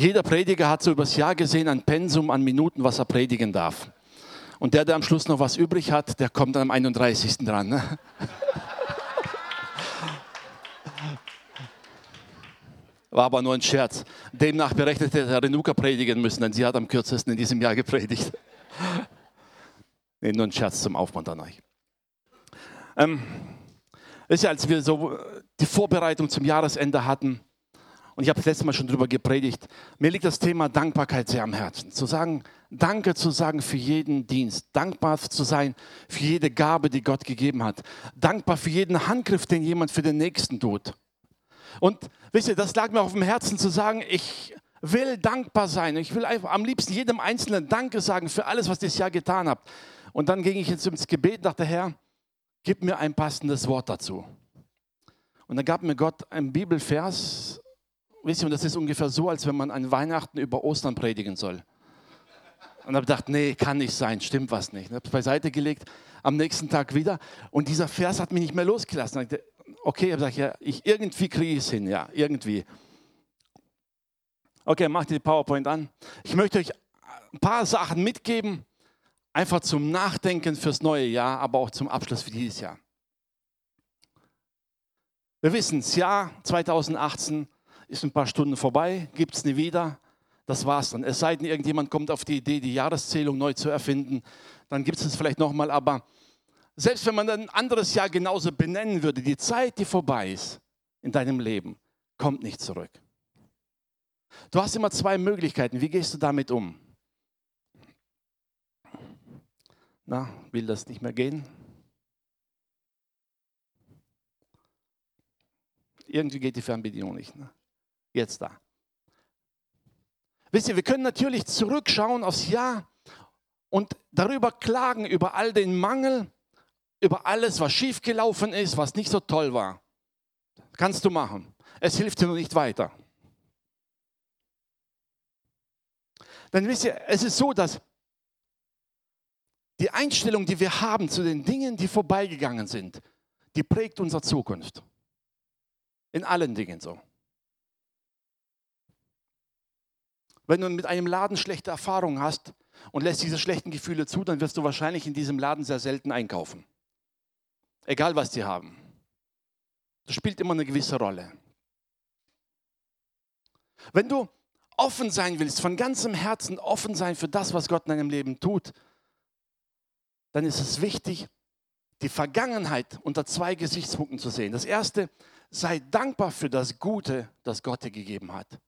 Jeder Prediger hat so übers Jahr gesehen ein Pensum an Minuten, was er predigen darf. Und der, der am Schluss noch was übrig hat, der kommt dann am 31. dran. Ne? War aber nur ein Scherz. Demnach berechnete der Renuka predigen müssen, denn sie hat am kürzesten in diesem Jahr gepredigt. nee, nur ein Scherz zum Aufbau an euch. Ähm, ist ja, als wir so die Vorbereitung zum Jahresende hatten, und ich habe das letzte Mal schon darüber gepredigt, mir liegt das Thema Dankbarkeit sehr am Herzen. Zu sagen, Danke zu sagen für jeden Dienst, dankbar zu sein für jede Gabe, die Gott gegeben hat, dankbar für jeden Handgriff, den jemand für den Nächsten tut. Und wisst ihr, das lag mir auf dem Herzen zu sagen, ich will dankbar sein. Ich will einfach am liebsten jedem Einzelnen Danke sagen für alles, was dieses Jahr getan habt. Und dann ging ich jetzt ins Gebet und dachte, Herr, gib mir ein passendes Wort dazu. Und dann gab mir Gott einen Bibelvers, wisst ihr, und das ist ungefähr so, als wenn man an Weihnachten über Ostern predigen soll. Und habe gedacht, nee, kann nicht sein, stimmt was nicht. Ich habe es beiseite gelegt, am nächsten Tag wieder. Und dieser Vers hat mich nicht mehr losgelassen okay, ich ja, ich, irgendwie kriege ich es hin, ja, irgendwie. Okay, macht die PowerPoint an. Ich möchte euch ein paar Sachen mitgeben, einfach zum Nachdenken fürs neue Jahr, aber auch zum Abschluss für dieses Jahr. Wir wissen, das Jahr 2018 ist ein paar Stunden vorbei, gibt es nie wieder. Das war's dann. Es sei denn, irgendjemand kommt auf die Idee, die Jahreszählung neu zu erfinden, dann gibt es es vielleicht nochmal, aber selbst wenn man ein anderes Jahr genauso benennen würde, die Zeit, die vorbei ist in deinem Leben, kommt nicht zurück. Du hast immer zwei Möglichkeiten. Wie gehst du damit um? Na, will das nicht mehr gehen? Irgendwie geht die Fernbedienung nicht. Ne? Jetzt da. Wisst ihr, wir können natürlich zurückschauen aufs Jahr und darüber klagen, über all den Mangel, über alles, was schiefgelaufen ist, was nicht so toll war. Kannst du machen. Es hilft dir nur nicht weiter. Dann wisst ihr, es ist so, dass die Einstellung, die wir haben zu den Dingen, die vorbeigegangen sind, die prägt unsere Zukunft. In allen Dingen so. Wenn du mit einem Laden schlechte Erfahrungen hast und lässt diese schlechten Gefühle zu, dann wirst du wahrscheinlich in diesem Laden sehr selten einkaufen. Egal, was die haben. Das spielt immer eine gewisse Rolle. Wenn du offen sein willst, von ganzem Herzen offen sein für das, was Gott in deinem Leben tut, dann ist es wichtig, die Vergangenheit unter zwei Gesichtspunkten zu sehen. Das erste, sei dankbar für das Gute, das Gott dir gegeben hat.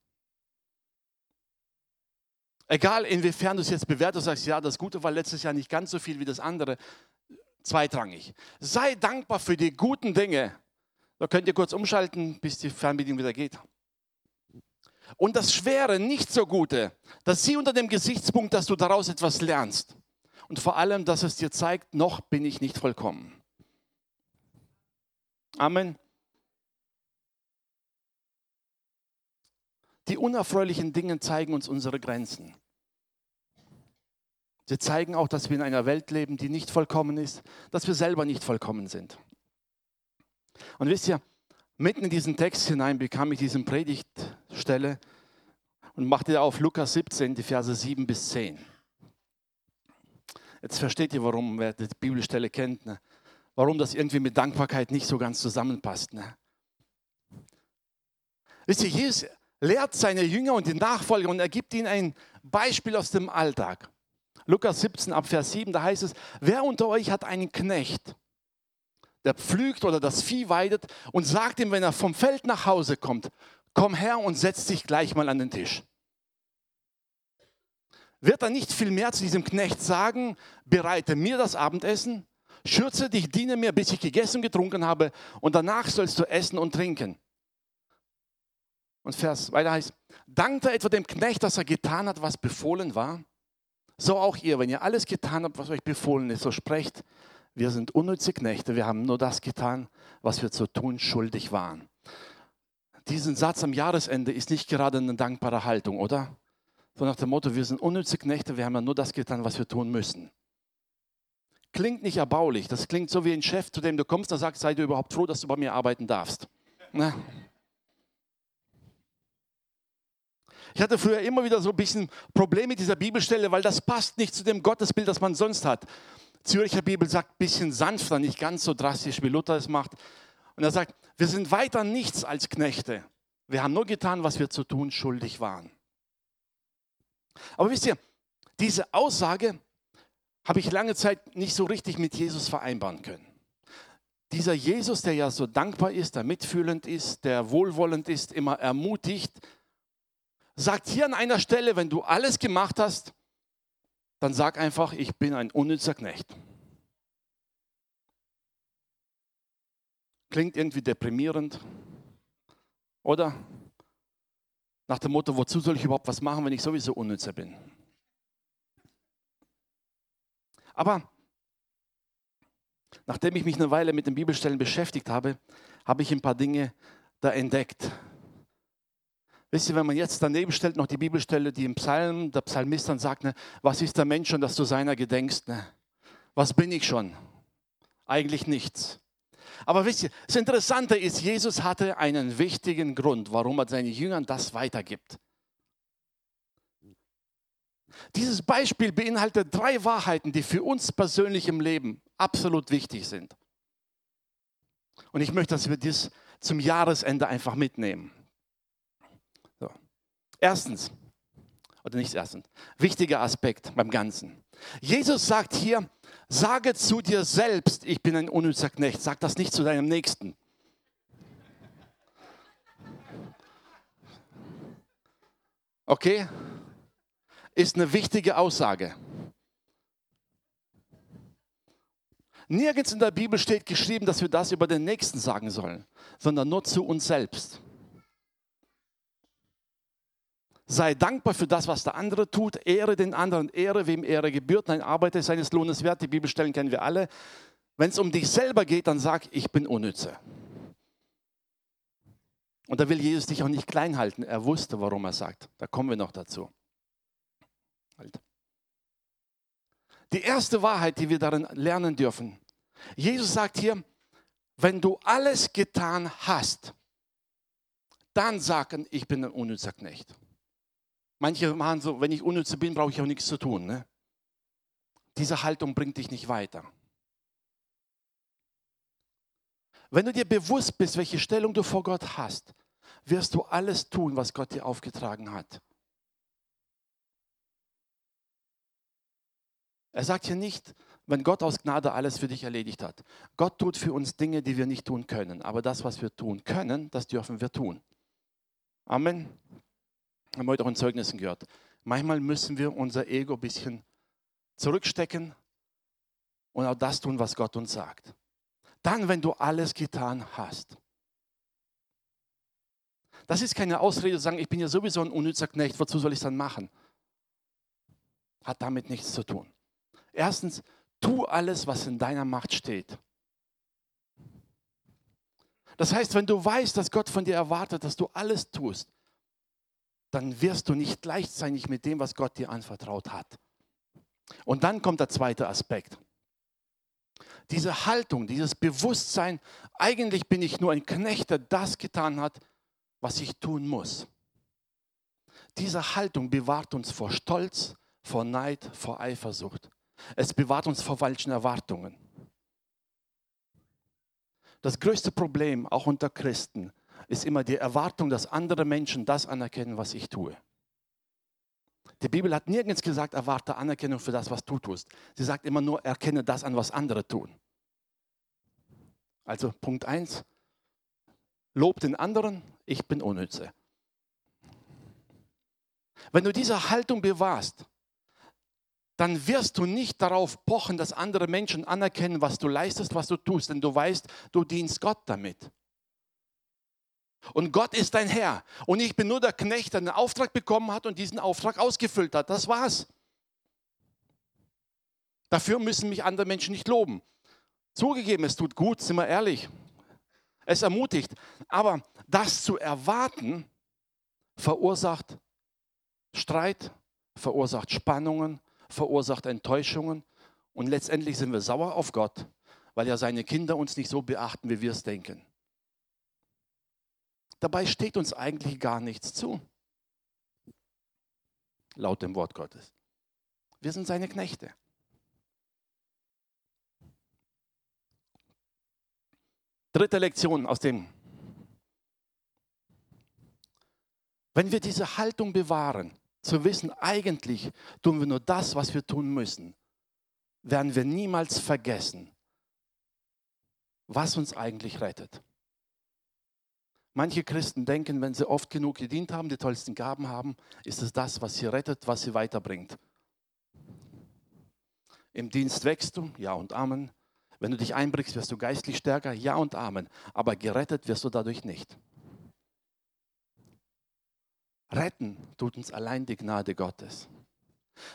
Egal inwiefern du es jetzt bewertest, sagst, ja, das Gute war letztes Jahr nicht ganz so viel wie das andere zweitrangig. Sei dankbar für die guten Dinge. Da könnt ihr kurz umschalten, bis die Fernbedienung wieder geht. Und das Schwere, nicht so Gute, das sieh unter dem Gesichtspunkt, dass du daraus etwas lernst. Und vor allem, dass es dir zeigt, noch bin ich nicht vollkommen. Amen. Die unerfreulichen Dinge zeigen uns unsere Grenzen. Sie zeigen auch, dass wir in einer Welt leben, die nicht vollkommen ist, dass wir selber nicht vollkommen sind. Und wisst ihr, mitten in diesen Text hinein bekam ich diese Predigtstelle und machte auf Lukas 17, die Verse 7 bis 10. Jetzt versteht ihr, warum, wer die Bibelstelle kennt, ne? warum das irgendwie mit Dankbarkeit nicht so ganz zusammenpasst. Ne? Wisst ihr, Jesus lehrt seine Jünger und die Nachfolger und er gibt ihnen ein Beispiel aus dem Alltag. Lukas 17 ab Vers 7, da heißt es, wer unter euch hat einen Knecht, der pflügt oder das Vieh weidet und sagt ihm, wenn er vom Feld nach Hause kommt, komm her und setz dich gleich mal an den Tisch. Wird er nicht viel mehr zu diesem Knecht sagen, bereite mir das Abendessen, schürze dich, diene mir, bis ich gegessen und getrunken habe und danach sollst du essen und trinken. Und Vers weiter heißt, dankt er etwa dem Knecht, dass er getan hat, was befohlen war? So auch ihr, wenn ihr alles getan habt, was euch befohlen ist, so sprecht, wir sind unnütze Knechte, wir haben nur das getan, was wir zu tun schuldig waren. Diesen Satz am Jahresende ist nicht gerade eine dankbare Haltung, oder? So nach dem Motto, wir sind unnütze Knechte, wir haben ja nur das getan, was wir tun müssen. Klingt nicht erbaulich, das klingt so wie ein Chef, zu dem du kommst, der sagt, sei du überhaupt froh, dass du bei mir arbeiten darfst. Na? Ich hatte früher immer wieder so ein bisschen Probleme mit dieser Bibelstelle, weil das passt nicht zu dem Gottesbild, das man sonst hat. Zürcher Bibel sagt ein bisschen sanfter, nicht ganz so drastisch, wie Luther es macht. Und er sagt, wir sind weiter nichts als Knechte. Wir haben nur getan, was wir zu tun schuldig waren. Aber wisst ihr, diese Aussage habe ich lange Zeit nicht so richtig mit Jesus vereinbaren können. Dieser Jesus, der ja so dankbar ist, der mitfühlend ist, der wohlwollend ist, immer ermutigt, sagt hier an einer Stelle, wenn du alles gemacht hast, dann sag einfach, ich bin ein unnützer Knecht. Klingt irgendwie deprimierend, oder? Nach dem Motto, wozu soll ich überhaupt was machen, wenn ich sowieso unnützer bin? Aber nachdem ich mich eine Weile mit den Bibelstellen beschäftigt habe, habe ich ein paar Dinge da entdeckt. Wisst ihr, wenn man jetzt daneben stellt noch die Bibelstelle, die im Psalm, der Psalmist dann sagt, ne, was ist der Mensch schon, dass du seiner gedenkst? Ne? Was bin ich schon? Eigentlich nichts. Aber wisst ihr, das Interessante ist, Jesus hatte einen wichtigen Grund, warum er seinen Jüngern das weitergibt. Dieses Beispiel beinhaltet drei Wahrheiten, die für uns persönlich im Leben absolut wichtig sind. Und ich möchte, dass wir das zum Jahresende einfach mitnehmen. Erstens, oder nicht erstens, wichtiger Aspekt beim Ganzen. Jesus sagt hier, sage zu dir selbst, ich bin ein unnützer Knecht. Sag das nicht zu deinem Nächsten. Okay? Ist eine wichtige Aussage. Nirgends in der Bibel steht geschrieben, dass wir das über den Nächsten sagen sollen, sondern nur zu uns selbst. Sei dankbar für das, was der andere tut. Ehre den anderen. Ehre, wem Ehre gebührt. Ein Arbeiter seines Lohnes wert. Die Bibelstellen kennen wir alle. Wenn es um dich selber geht, dann sag, ich bin unnütze. Und da will Jesus dich auch nicht klein halten. Er wusste, warum er sagt. Da kommen wir noch dazu. Halt. Die erste Wahrheit, die wir darin lernen dürfen. Jesus sagt hier, wenn du alles getan hast, dann sagen, ich bin ein unnützer Knecht. Manche machen so, wenn ich unnütze bin, brauche ich auch nichts zu tun. Ne? Diese Haltung bringt dich nicht weiter. Wenn du dir bewusst bist, welche Stellung du vor Gott hast, wirst du alles tun, was Gott dir aufgetragen hat. Er sagt hier nicht, wenn Gott aus Gnade alles für dich erledigt hat. Gott tut für uns Dinge, die wir nicht tun können. Aber das, was wir tun können, das dürfen wir tun. Amen haben wir heute auch in Zeugnissen gehört. Manchmal müssen wir unser Ego ein bisschen zurückstecken und auch das tun, was Gott uns sagt. Dann, wenn du alles getan hast. Das ist keine Ausrede zu sagen, ich bin ja sowieso ein unnützer Knecht, wozu soll ich es dann machen? Hat damit nichts zu tun. Erstens, tu alles, was in deiner Macht steht. Das heißt, wenn du weißt, dass Gott von dir erwartet, dass du alles tust, dann wirst du nicht gleichzeitig mit dem, was Gott dir anvertraut hat. Und dann kommt der zweite Aspekt. Diese Haltung, dieses Bewusstsein, eigentlich bin ich nur ein Knecht, der das getan hat, was ich tun muss. Diese Haltung bewahrt uns vor Stolz, vor Neid, vor Eifersucht. Es bewahrt uns vor falschen Erwartungen. Das größte Problem, auch unter Christen, ist immer die Erwartung, dass andere Menschen das anerkennen, was ich tue. Die Bibel hat nirgends gesagt, erwarte Anerkennung für das, was du tust. Sie sagt immer nur, erkenne das an, was andere tun. Also Punkt 1, lob den anderen, ich bin unnütze. Wenn du diese Haltung bewahrst, dann wirst du nicht darauf pochen, dass andere Menschen anerkennen, was du leistest, was du tust, denn du weißt, du dienst Gott damit. Und Gott ist dein Herr. Und ich bin nur der Knecht, der einen Auftrag bekommen hat und diesen Auftrag ausgefüllt hat. Das war's. Dafür müssen mich andere Menschen nicht loben. Zugegeben, es tut gut, sind wir ehrlich. Es ermutigt. Aber das zu erwarten, verursacht Streit, verursacht Spannungen, verursacht Enttäuschungen. Und letztendlich sind wir sauer auf Gott, weil ja seine Kinder uns nicht so beachten, wie wir es denken. Dabei steht uns eigentlich gar nichts zu. laut dem Wort Gottes. Wir sind seine Knechte. Dritte Lektion aus dem. Wenn wir diese Haltung bewahren, zu wissen, eigentlich tun wir nur das, was wir tun müssen, werden wir niemals vergessen, was uns eigentlich rettet. Manche Christen denken, wenn sie oft genug gedient haben, die tollsten Gaben haben, ist es das, was sie rettet, was sie weiterbringt. Im Dienst wächst du, ja und Amen. Wenn du dich einbringst, wirst du geistlich stärker, ja und Amen. Aber gerettet wirst du dadurch nicht. Retten tut uns allein die Gnade Gottes.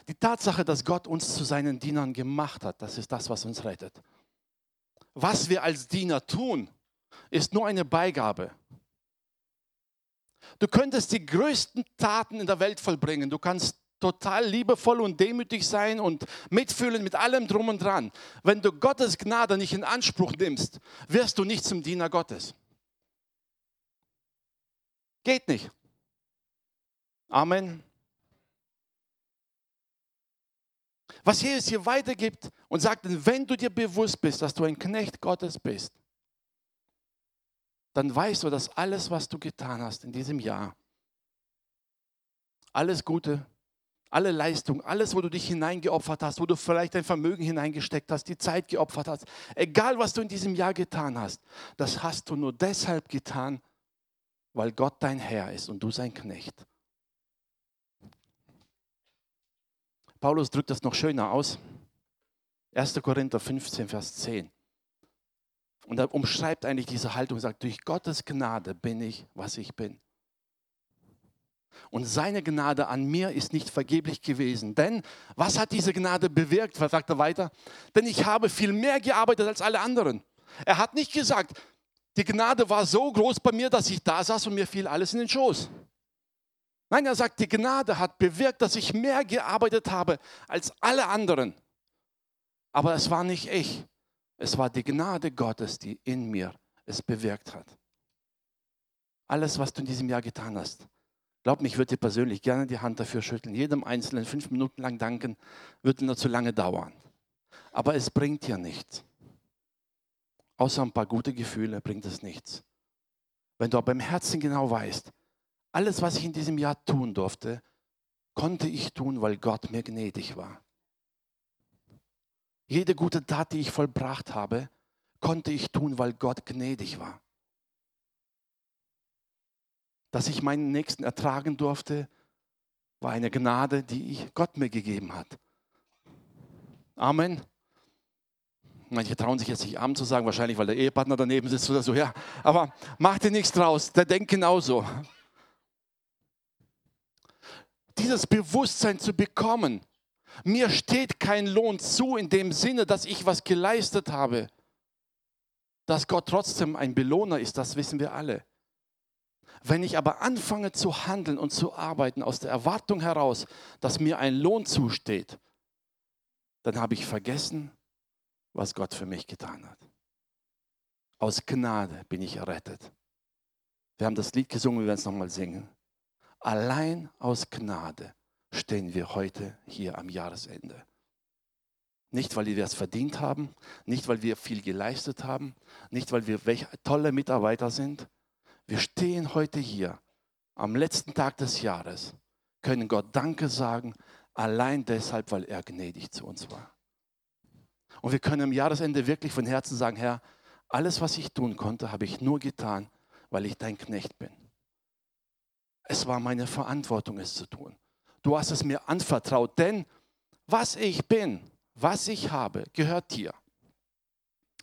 Die Tatsache, dass Gott uns zu seinen Dienern gemacht hat, das ist das, was uns rettet. Was wir als Diener tun, ist nur eine Beigabe. Du könntest die größten Taten in der Welt vollbringen. Du kannst total liebevoll und demütig sein und mitfühlen mit allem drum und dran. Wenn du Gottes Gnade nicht in Anspruch nimmst, wirst du nicht zum Diener Gottes. Geht nicht. Amen. Was Jesus hier weitergibt und sagt, wenn du dir bewusst bist, dass du ein Knecht Gottes bist, dann weißt du, dass alles, was du getan hast in diesem Jahr, alles Gute, alle Leistung, alles, wo du dich hineingeopfert hast, wo du vielleicht dein Vermögen hineingesteckt hast, die Zeit geopfert hast, egal was du in diesem Jahr getan hast, das hast du nur deshalb getan, weil Gott dein Herr ist und du sein Knecht. Paulus drückt das noch schöner aus. 1. Korinther 15, Vers 10. Und er umschreibt eigentlich diese Haltung und sagt, durch Gottes Gnade bin ich, was ich bin. Und seine Gnade an mir ist nicht vergeblich gewesen. Denn was hat diese Gnade bewirkt? Was sagt er weiter? Denn ich habe viel mehr gearbeitet als alle anderen. Er hat nicht gesagt, die Gnade war so groß bei mir, dass ich da saß und mir fiel alles in den Schoß. Nein, er sagt, die Gnade hat bewirkt, dass ich mehr gearbeitet habe als alle anderen. Aber es war nicht ich. Es war die Gnade Gottes, die in mir es bewirkt hat. Alles, was du in diesem Jahr getan hast, Glaub mir, ich würde dir persönlich gerne die Hand dafür schütteln. Jedem Einzelnen fünf Minuten lang danken, würde nur zu lange dauern. Aber es bringt dir nichts. Außer ein paar gute Gefühle bringt es nichts. Wenn du aber im Herzen genau weißt, alles, was ich in diesem Jahr tun durfte, konnte ich tun, weil Gott mir gnädig war. Jede gute Tat, die ich vollbracht habe, konnte ich tun, weil Gott gnädig war dass ich meinen Nächsten ertragen durfte, war eine Gnade, die Gott mir gegeben hat. Amen. Manche trauen sich jetzt nicht Amen zu sagen, wahrscheinlich, weil der Ehepartner daneben sitzt oder so. Ja, aber mach dir nichts draus, der denkt genauso. Dieses Bewusstsein zu bekommen, mir steht kein Lohn zu in dem Sinne, dass ich was geleistet habe. Dass Gott trotzdem ein Belohner ist, das wissen wir alle. Wenn ich aber anfange zu handeln und zu arbeiten aus der Erwartung heraus, dass mir ein Lohn zusteht, dann habe ich vergessen, was Gott für mich getan hat. Aus Gnade bin ich errettet. Wir haben das Lied gesungen, wir werden es nochmal singen. Allein aus Gnade stehen wir heute hier am Jahresende. Nicht, weil wir es verdient haben, nicht, weil wir viel geleistet haben, nicht, weil wir welche tolle Mitarbeiter sind, wir stehen heute hier am letzten Tag des Jahres, können Gott Danke sagen, allein deshalb, weil er gnädig zu uns war. Und wir können am Jahresende wirklich von Herzen sagen, Herr, alles, was ich tun konnte, habe ich nur getan, weil ich dein Knecht bin. Es war meine Verantwortung, es zu tun. Du hast es mir anvertraut, denn was ich bin, was ich habe, gehört dir.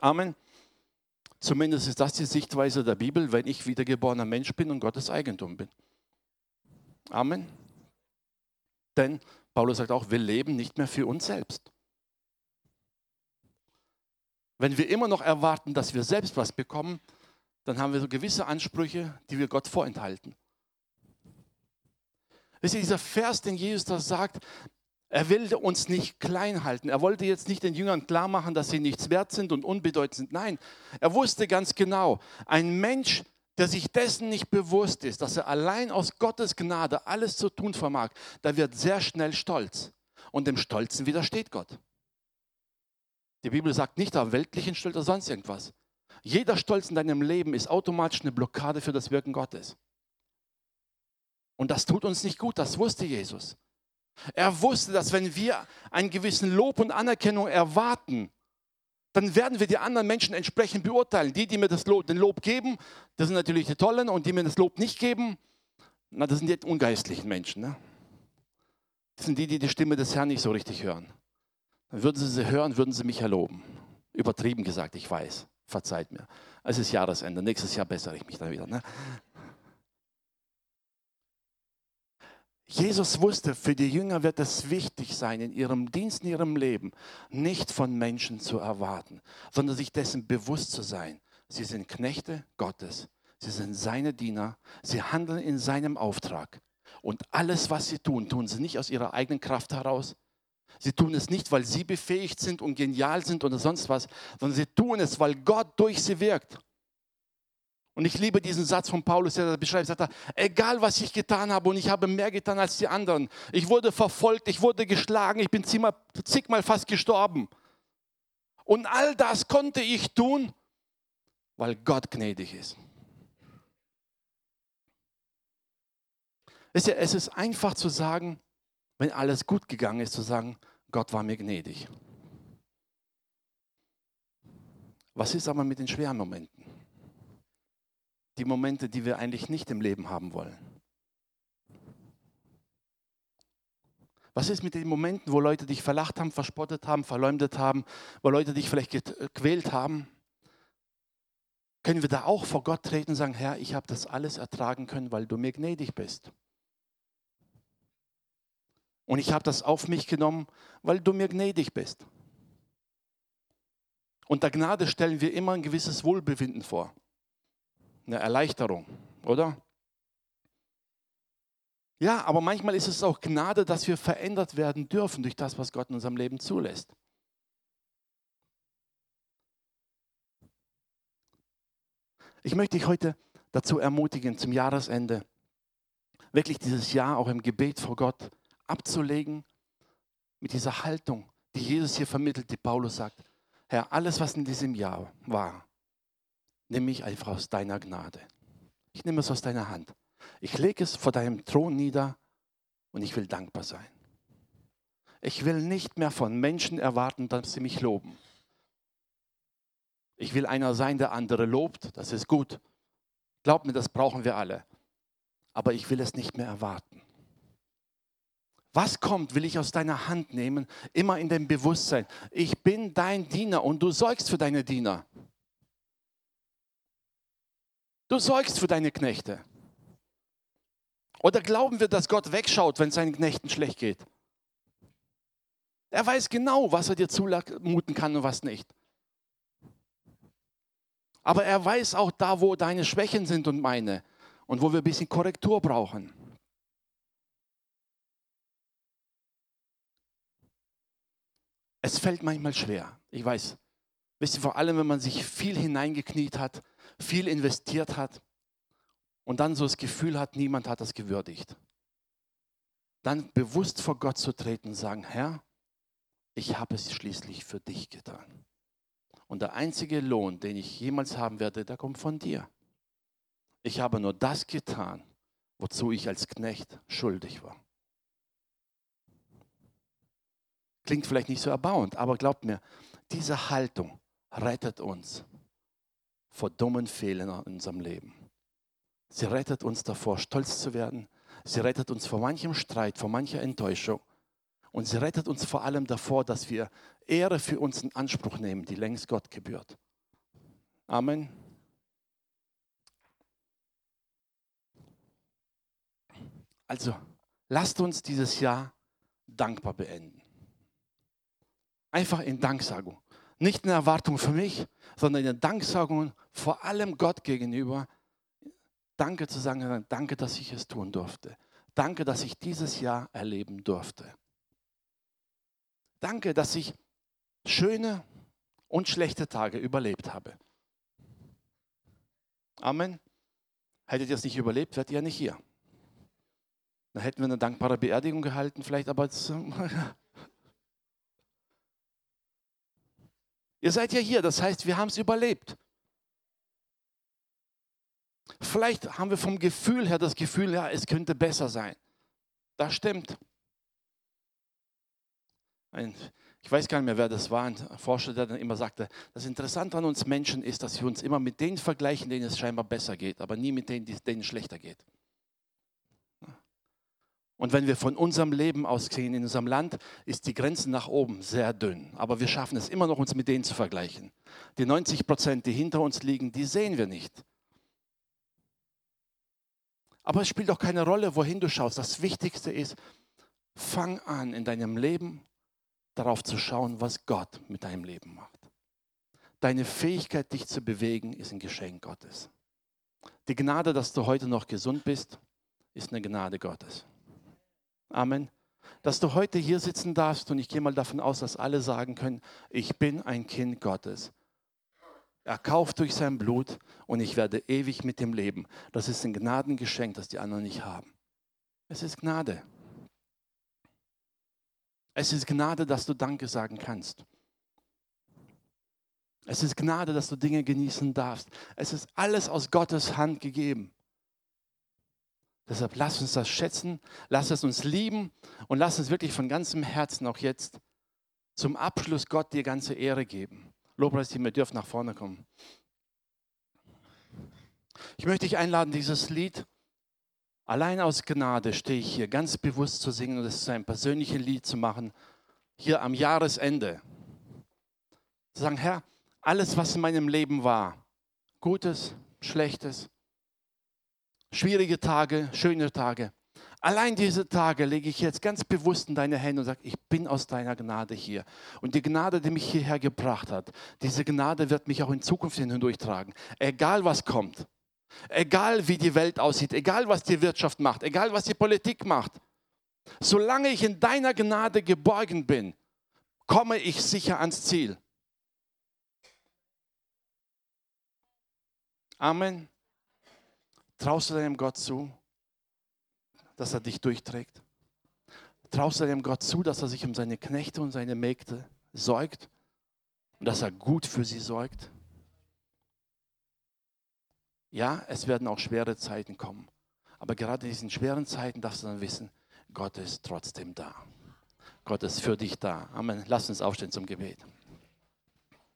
Amen. Zumindest ist das die Sichtweise der Bibel, wenn ich wiedergeborener Mensch bin und Gottes Eigentum bin. Amen. Denn Paulus sagt auch, wir leben nicht mehr für uns selbst. Wenn wir immer noch erwarten, dass wir selbst was bekommen, dann haben wir so gewisse Ansprüche, die wir Gott vorenthalten. Wisst ihr, dieser Vers, den Jesus da sagt, er will uns nicht klein halten. Er wollte jetzt nicht den Jüngern klar machen, dass sie nichts wert sind und unbedeutend sind. Nein, er wusste ganz genau, ein Mensch, der sich dessen nicht bewusst ist, dass er allein aus Gottes Gnade alles zu tun vermag, der wird sehr schnell stolz. Und dem Stolzen widersteht Gott. Die Bibel sagt nicht auf weltlichen Stolz oder sonst irgendwas. Jeder Stolz in deinem Leben ist automatisch eine Blockade für das Wirken Gottes. Und das tut uns nicht gut, das wusste Jesus. Er wusste, dass wenn wir einen gewissen Lob und Anerkennung erwarten, dann werden wir die anderen Menschen entsprechend beurteilen. Die, die mir das Lob, den Lob geben, das sind natürlich die Tollen und die mir das Lob nicht geben, na, das sind die ungeistlichen Menschen. Ne? Das sind die, die die Stimme des Herrn nicht so richtig hören. Dann würden sie sie hören, würden sie mich erloben. Übertrieben gesagt, ich weiß. Verzeiht mir. Es ist Jahresende. Nächstes Jahr bessere ich mich dann wieder. Ne? Jesus wusste, für die Jünger wird es wichtig sein, in ihrem Dienst, in ihrem Leben nicht von Menschen zu erwarten, sondern sich dessen bewusst zu sein. Sie sind Knechte Gottes, sie sind seine Diener, sie handeln in seinem Auftrag. Und alles, was sie tun, tun sie nicht aus ihrer eigenen Kraft heraus. Sie tun es nicht, weil sie befähigt sind und genial sind oder sonst was, sondern sie tun es, weil Gott durch sie wirkt. Und ich liebe diesen Satz von Paulus, der beschreibt, sagt er, egal was ich getan habe und ich habe mehr getan als die anderen. Ich wurde verfolgt, ich wurde geschlagen, ich bin zigmal fast gestorben. Und all das konnte ich tun, weil Gott gnädig ist. Es ist einfach zu sagen, wenn alles gut gegangen ist, zu sagen, Gott war mir gnädig. Was ist aber mit den schweren Momenten? Die Momente, die wir eigentlich nicht im Leben haben wollen? Was ist mit den Momenten, wo Leute dich verlacht haben, verspottet haben, verleumdet haben, wo Leute dich vielleicht gequält haben? Können wir da auch vor Gott treten und sagen, Herr, ich habe das alles ertragen können, weil du mir gnädig bist. Und ich habe das auf mich genommen, weil du mir gnädig bist. Unter Gnade stellen wir immer ein gewisses Wohlbefinden vor eine Erleichterung, oder? Ja, aber manchmal ist es auch Gnade, dass wir verändert werden dürfen durch das, was Gott in unserem Leben zulässt. Ich möchte dich heute dazu ermutigen, zum Jahresende wirklich dieses Jahr auch im Gebet vor Gott abzulegen, mit dieser Haltung, die Jesus hier vermittelt, die Paulus sagt, Herr, alles, was in diesem Jahr war, nimm mich einfach aus deiner Gnade. Ich nehme es aus deiner Hand. Ich lege es vor deinem Thron nieder und ich will dankbar sein. Ich will nicht mehr von Menschen erwarten, dass sie mich loben. Ich will einer sein, der andere lobt. Das ist gut. Glaub mir, das brauchen wir alle. Aber ich will es nicht mehr erwarten. Was kommt, will ich aus deiner Hand nehmen, immer in dem Bewusstsein. Ich bin dein Diener und du sorgst für deine Diener. Du sorgst für deine Knechte. Oder glauben wir, dass Gott wegschaut, wenn es seinen Knechten schlecht geht? Er weiß genau, was er dir zumuten kann und was nicht. Aber er weiß auch da, wo deine Schwächen sind und meine und wo wir ein bisschen Korrektur brauchen. Es fällt manchmal schwer. Ich weiß. Wisst ihr, vor allem, wenn man sich viel hineingekniet hat, viel investiert hat und dann so das Gefühl hat, niemand hat das gewürdigt. Dann bewusst vor Gott zu treten und sagen, Herr, ich habe es schließlich für dich getan. Und der einzige Lohn, den ich jemals haben werde, der kommt von dir. Ich habe nur das getan, wozu ich als Knecht schuldig war. Klingt vielleicht nicht so erbauend, aber glaubt mir, diese Haltung rettet uns vor dummen Fehlern in unserem Leben. Sie rettet uns davor, stolz zu werden. Sie rettet uns vor manchem Streit, vor mancher Enttäuschung. Und sie rettet uns vor allem davor, dass wir Ehre für uns in Anspruch nehmen, die längst Gott gebührt. Amen. Also, lasst uns dieses Jahr dankbar beenden. Einfach in Danksagung. Nicht in Erwartung für mich, sondern in Danksagung vor allem Gott gegenüber. Danke zu sagen, danke, dass ich es tun durfte. Danke, dass ich dieses Jahr erleben durfte. Danke, dass ich schöne und schlechte Tage überlebt habe. Amen. Hättet ihr es nicht überlebt, wärt ihr ja nicht hier. Dann hätten wir eine dankbare Beerdigung gehalten, vielleicht, aber ihr seid ja hier, das heißt, wir haben es überlebt. Vielleicht haben wir vom Gefühl her das Gefühl, ja, es könnte besser sein. Das stimmt. Ein, ich weiß gar nicht mehr, wer das war, ein Forscher, der dann immer sagte, das Interessante an uns Menschen ist, dass wir uns immer mit denen vergleichen, denen es scheinbar besser geht, aber nie mit denen, denen es schlechter geht. Und wenn wir von unserem Leben ausgehen, in unserem Land, ist die Grenze nach oben sehr dünn. Aber wir schaffen es immer noch, uns mit denen zu vergleichen. Die 90 Prozent, die hinter uns liegen, die sehen wir nicht. Aber es spielt auch keine Rolle, wohin du schaust. Das Wichtigste ist, fang an in deinem Leben darauf zu schauen, was Gott mit deinem Leben macht. Deine Fähigkeit, dich zu bewegen, ist ein Geschenk Gottes. Die Gnade, dass du heute noch gesund bist, ist eine Gnade Gottes. Amen. Dass du heute hier sitzen darfst und ich gehe mal davon aus, dass alle sagen können, ich bin ein Kind Gottes. Erkauft durch sein Blut und ich werde ewig mit dem leben. Das ist ein Gnadengeschenk, das die anderen nicht haben. Es ist Gnade. Es ist Gnade, dass du Danke sagen kannst. Es ist Gnade, dass du Dinge genießen darfst. Es ist alles aus Gottes Hand gegeben. Deshalb lass uns das schätzen, lass es uns lieben und lass uns wirklich von ganzem Herzen auch jetzt zum Abschluss Gott dir ganze Ehre geben. Lobpreisteam, ihr dürft nach vorne kommen. Ich möchte dich einladen, dieses Lied allein aus Gnade stehe ich hier ganz bewusst zu singen und es zu einem persönlichen Lied zu machen, hier am Jahresende. Zu sagen, Herr, alles, was in meinem Leben war, Gutes, Schlechtes, schwierige Tage, schöne Tage, Allein diese Tage lege ich jetzt ganz bewusst in deine Hände und sage, ich bin aus deiner Gnade hier. Und die Gnade, die mich hierher gebracht hat, diese Gnade wird mich auch in Zukunft hindurchtragen. Egal was kommt, egal wie die Welt aussieht, egal was die Wirtschaft macht, egal was die Politik macht, solange ich in deiner Gnade geborgen bin, komme ich sicher ans Ziel. Amen. Traust du deinem Gott zu? dass er dich durchträgt? Traust du dem Gott zu, dass er sich um seine Knechte und seine Mägde sorgt und dass er gut für sie sorgt? Ja, es werden auch schwere Zeiten kommen. Aber gerade in diesen schweren Zeiten darfst du dann wissen, Gott ist trotzdem da. Gott ist für dich da. Amen. Lass uns aufstehen zum Gebet.